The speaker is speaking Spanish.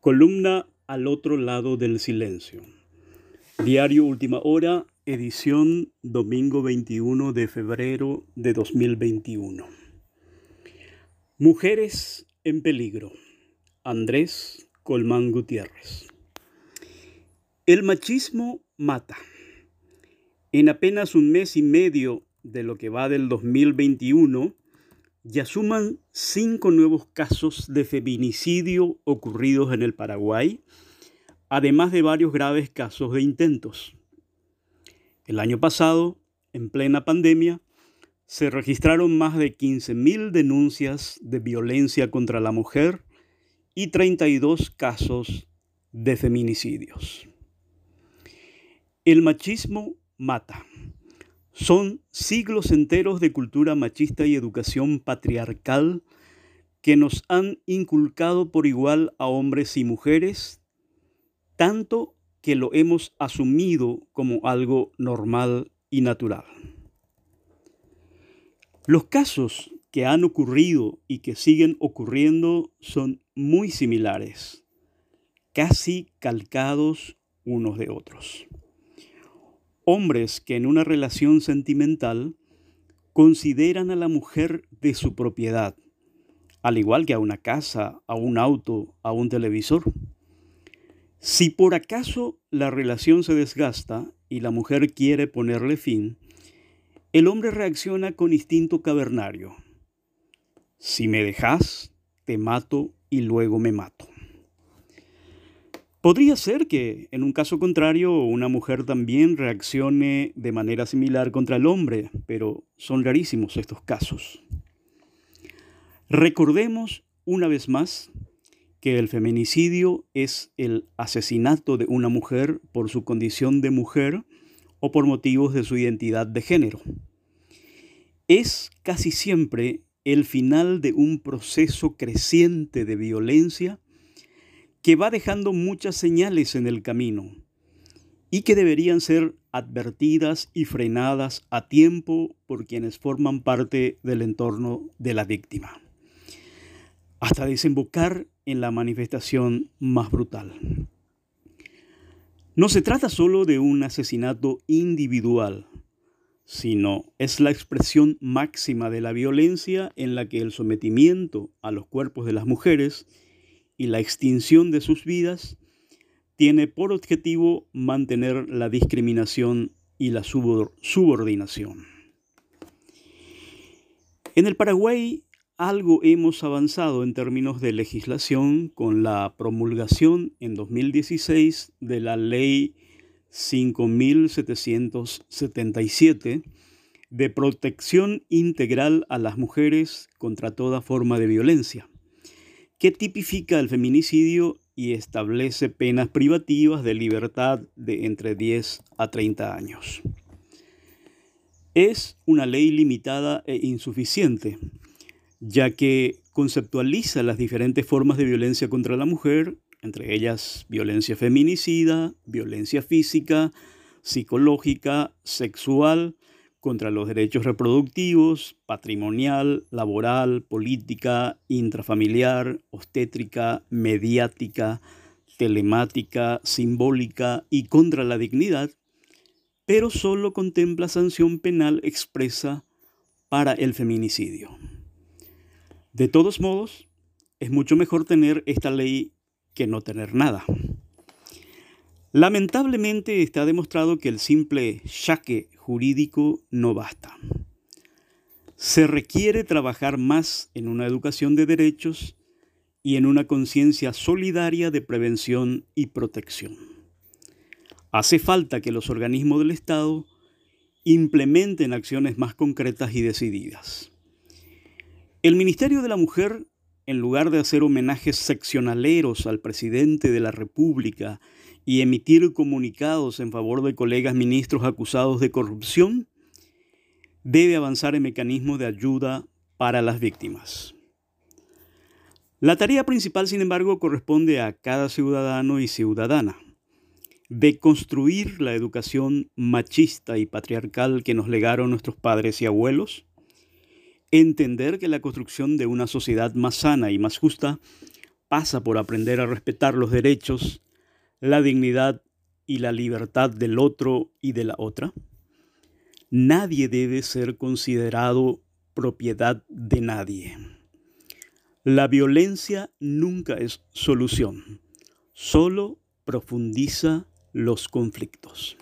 Columna al otro lado del silencio. Diario Última Hora, edición domingo 21 de febrero de 2021. Mujeres en peligro. Andrés Colmán Gutiérrez. El machismo mata. En apenas un mes y medio de lo que va del 2021, ya suman cinco nuevos casos de feminicidio ocurridos en el Paraguay, además de varios graves casos de intentos. El año pasado, en plena pandemia, se registraron más de 15.000 denuncias de violencia contra la mujer y 32 casos de feminicidios. El machismo mata. Son siglos enteros de cultura machista y educación patriarcal que nos han inculcado por igual a hombres y mujeres, tanto que lo hemos asumido como algo normal y natural. Los casos que han ocurrido y que siguen ocurriendo son muy similares, casi calcados unos de otros hombres que en una relación sentimental consideran a la mujer de su propiedad, al igual que a una casa, a un auto, a un televisor. Si por acaso la relación se desgasta y la mujer quiere ponerle fin, el hombre reacciona con instinto cavernario. Si me dejas, te mato y luego me mato. Podría ser que, en un caso contrario, una mujer también reaccione de manera similar contra el hombre, pero son rarísimos estos casos. Recordemos una vez más que el feminicidio es el asesinato de una mujer por su condición de mujer o por motivos de su identidad de género. Es casi siempre el final de un proceso creciente de violencia que va dejando muchas señales en el camino y que deberían ser advertidas y frenadas a tiempo por quienes forman parte del entorno de la víctima, hasta desembocar en la manifestación más brutal. No se trata solo de un asesinato individual, sino es la expresión máxima de la violencia en la que el sometimiento a los cuerpos de las mujeres y la extinción de sus vidas tiene por objetivo mantener la discriminación y la subordinación. En el Paraguay algo hemos avanzado en términos de legislación con la promulgación en 2016 de la ley 5777 de protección integral a las mujeres contra toda forma de violencia que tipifica el feminicidio y establece penas privativas de libertad de entre 10 a 30 años. Es una ley limitada e insuficiente, ya que conceptualiza las diferentes formas de violencia contra la mujer, entre ellas violencia feminicida, violencia física, psicológica, sexual, contra los derechos reproductivos, patrimonial, laboral, política, intrafamiliar, obstétrica, mediática, telemática, simbólica y contra la dignidad, pero solo contempla sanción penal expresa para el feminicidio. De todos modos, es mucho mejor tener esta ley que no tener nada. Lamentablemente está demostrado que el simple yaque jurídico no basta. Se requiere trabajar más en una educación de derechos y en una conciencia solidaria de prevención y protección. Hace falta que los organismos del Estado implementen acciones más concretas y decididas. El Ministerio de la Mujer, en lugar de hacer homenajes seccionaleros al presidente de la República y emitir comunicados en favor de colegas ministros acusados de corrupción, debe avanzar en mecanismos de ayuda para las víctimas. La tarea principal, sin embargo, corresponde a cada ciudadano y ciudadana, de construir la educación machista y patriarcal que nos legaron nuestros padres y abuelos, entender que la construcción de una sociedad más sana y más justa pasa por aprender a respetar los derechos, la dignidad y la libertad del otro y de la otra. Nadie debe ser considerado propiedad de nadie. La violencia nunca es solución, solo profundiza los conflictos.